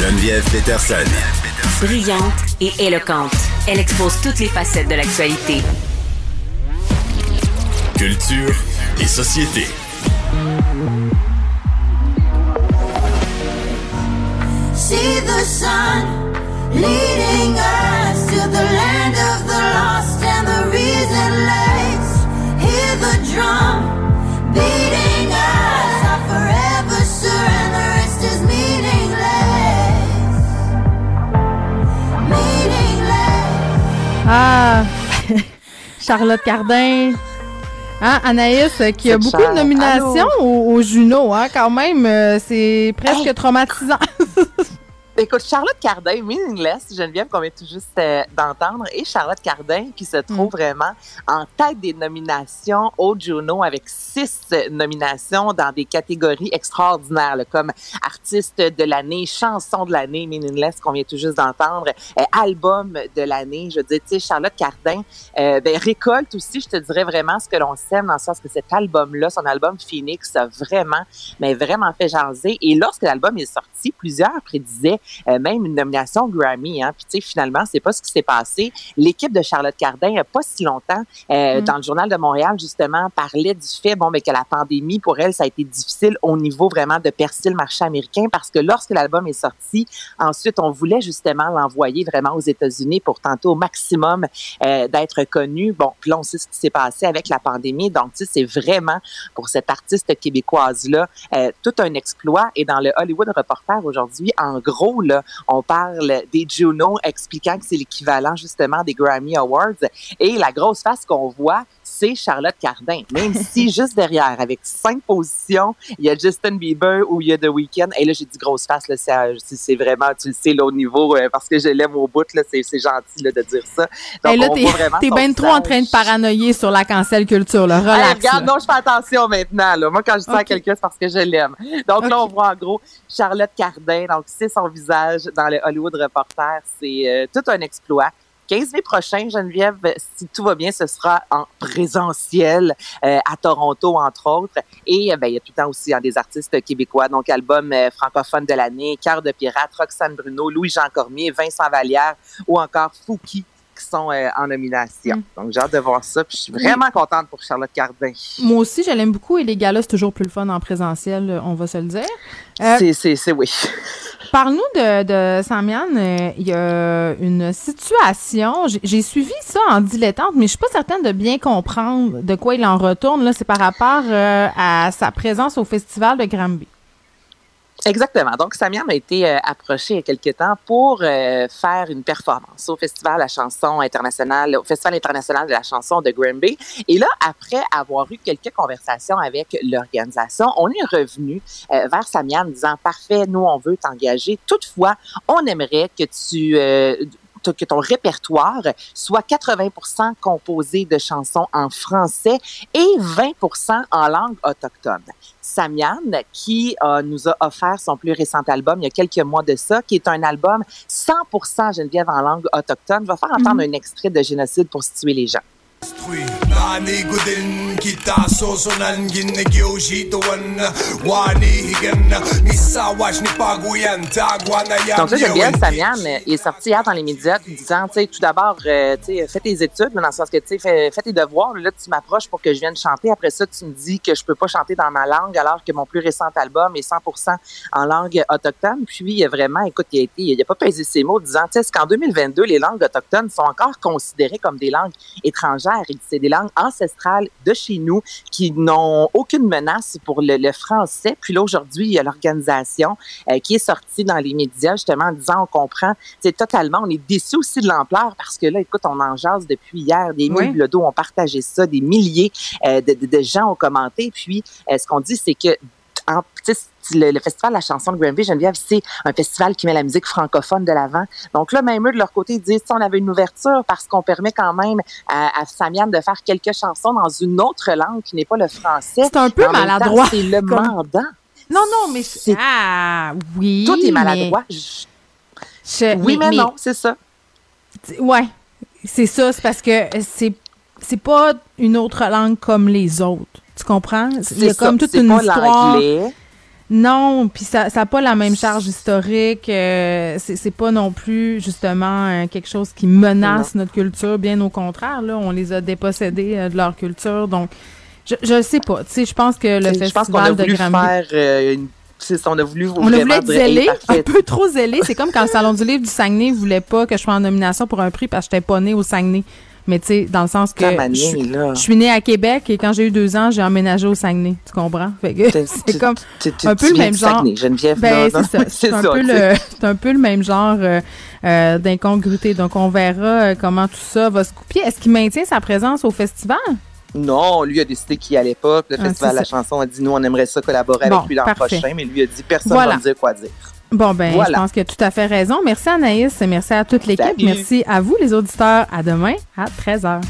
Geneviève Peterson. Brillante et éloquente, elle expose toutes les facettes de l'actualité. Culture et société. See the sun leading us Ah, Charlotte Cardin. Hein, Anaïs, euh, qui a beaucoup de nominations au, au Juno, hein, quand même, euh, c'est presque Hey. traumatisant. Écoute, Charlotte Cardin, Meaningless, Geneviève qu'on vient tout juste euh, d'entendre, et Charlotte Cardin qui se trouve Mm. vraiment en tête des nominations au Juno avec six euh, nominations dans des catégories extraordinaires, là, comme artiste de l'année, chanson de l'année, Meaningless qu'on vient tout juste d'entendre, euh, album de l'année. Je veux dire, tu sais, Charlotte Cardin euh, ben, récolte aussi, je te dirais vraiment ce que l'on sème dans le sens que cet album-là, son album Phoenix, a vraiment, mais vraiment fait jaser. Et lorsque l'album est sorti, plusieurs prédisaient euh, même une nomination Grammy. Hein. Puis tu sais, finalement, c'est pas ce qui s'est passé. L'équipe de Charlotte Cardin, a pas si longtemps, euh, Mm. dans le journal de Montréal, justement, parlait du fait, bon, mais que la pandémie pour elle, ça a été difficile au niveau vraiment de percer le marché américain parce que lorsque l'album est sorti, ensuite, on voulait justement l'envoyer vraiment aux États-Unis pour tenter au maximum euh, d'être connu. Bon, puis là, on sait ce qui s'est passé avec la pandémie. Donc, tu sais, c'est vraiment pour cette artiste québécoise-là euh, tout un exploit. Et dans le Hollywood Reporter aujourd'hui, en gros, là, on parle des Juno expliquant que c'est l'équivalent justement des Grammy Awards. Et la grosse face qu'on voit, c'est Charlotte Cardin. Même si juste derrière, avec cinq positions, il y a Justin Bieber ou il y a The Weeknd. Et là, j'ai dit grosse face, là, c'est, euh, vraiment, tu le sais, là, au niveau, euh, parce que je l'aime au bout, là, c'est, gentil là, de dire ça. Donc, Et là, on t'es bien trop en train de paranoïer sur la cancel culture, là. Relax. regarde, là. non, je fais attention maintenant. Là. Moi, quand je dis ça à quelqu'un, c'est parce que je l'aime. Donc là, on voit en gros Charlotte Cardin. Donc, c'est son visage dans le Hollywood Reporter. C'est euh, tout un exploit. 15 mai prochain, Geneviève, si tout va bien, ce sera en présentiel euh, à Toronto, entre autres. Et euh, ben, il y a tout le temps aussi hein, des artistes québécois, donc album euh, francophone de l'année, Cœur de pirate, Roxane Bruno, Louis-Jean Cormier, Vincent Vallière ou encore Fouki qui sont euh, en nomination. Mm. Donc, j'ai hâte de voir ça. Puis, je suis vraiment contente pour Charlotte Cardin. Moi aussi, je l'aime beaucoup et les galas, c'est toujours plus le fun en présentiel, on va se le dire. Euh, C'est, c'est, c'est oui. Parle-nous de, de Samian. euh, Il y a une situation. J'ai suivi ça en dilettante, mais je suis pas certaine de bien comprendre de quoi il en retourne. Là, c'est par rapport euh, à sa présence au festival de Granby. Exactement. Donc, Samian a été euh, approché il y a quelque temps pour euh, faire une performance au Festival la chanson internationale, au Festival international de la chanson de Granby. Et là, après avoir eu quelques conversations avec l'organisation, on est revenu euh, vers Samian en disant, parfait, nous, on veut t'engager. Toutefois, on aimerait que tu... que ton répertoire soit 80 composé de chansons en français et 20 en langue autochtone. Samian, qui euh, nous a offert son plus récent album il y a quelques mois de ça, qui est un album 100% Geneviève en langue autochtone. Vais faire entendre un extrait de Génocide pour situer les gens. Donc là, Geneviève Samian euh, il est sorti hier dans les médias disant, tu sais, tout d'abord, euh, tu sais, fais tes études, là, dans le sens que, tu sais, fais, fais tes devoirs. Là, tu m'approches pour que je vienne chanter. Après ça, tu me dis que je peux pas chanter dans ma langue, alors que mon plus récent album est 100% en langue autochtone. Puis, il y a vraiment, écoute, il a été, il a pas pesé ses mots, disant, tu sais, qu'en 2022, les langues autochtones sont encore considérées comme des langues étrangères. Il dit, C'est des langues ancestrales de chez nous qui n'ont aucune menace pour le, le français. Puis là, aujourd'hui, il y a l'organisation euh, qui est sortie dans les médias, justement, en disant, on comprend, c'est totalement, on est déçus aussi de l'ampleur parce que là, écoute, on en jase depuis hier, des Oui. mille le dos ont partagé ça, des milliers euh, de, de- de gens ont commenté. Puis, euh, ce qu'on dit, c'est que en, le, le festival de la chanson de Granby, Geneviève, c'est un festival qui met la musique francophone de l'avant. Donc là, même eux, de leur côté, ils disent, si on avait une ouverture parce qu'on permet quand même à, à Samian de faire quelques chansons dans une autre langue qui n'est pas le français. C'est un peu Mais en maladroit. C'est le comme- mandant. Non, non, mais C'est- ah oui. Tout est mais maladroit. Je- Oui, mais, non, c'est ça. Ouais, c'est ça. C'est parce que c'est c'est pas une autre langue comme les autres. Tu comprends? Il y a C'est ça. comme toute une pas histoire. Non, puis ça n'a pas la même charge historique. Euh, c'est pas non plus justement euh, quelque chose qui menace notre culture. Bien au contraire, là, on les a dépossédés euh, de leur culture. Donc, je je sais pas. Tu sais, je pense que le je pense qu'on a festival de voulu Grammy. faire une. On a voulu On a voulu être zélé, un peu trop zélé. C'est comme quand le Salon du livre du Saguenay voulait pas que je sois en nomination pour un prix parce que j'étais pas née au Saguenay. Mais tu sais, dans le sens que je, suis- née à Québec et quand j'ai eu deux ans, j'ai emménagé au Saguenay. Tu comprends? C'est comme un peu le même genre. Ben, c'est un, peu le, c'est un peu le même genre euh, euh, d'incongruité. Donc, on verra euh, comment tout ça va se couper. Est-ce qu'il maintient sa présence au festival? Non, lui a décidé qu'il allait pas. Le Ah, Festival de la chanson a dit nous, on aimerait ça collaborer Bon, avec lui l'an prochain, mais lui a dit personne Voilà. va me dire quoi dire. Bon, ben, Voilà. je pense qu'il a tout à fait raison. Merci Anaïs et merci à toute l'équipe. Merci à vous, les auditeurs. À demain à 13h.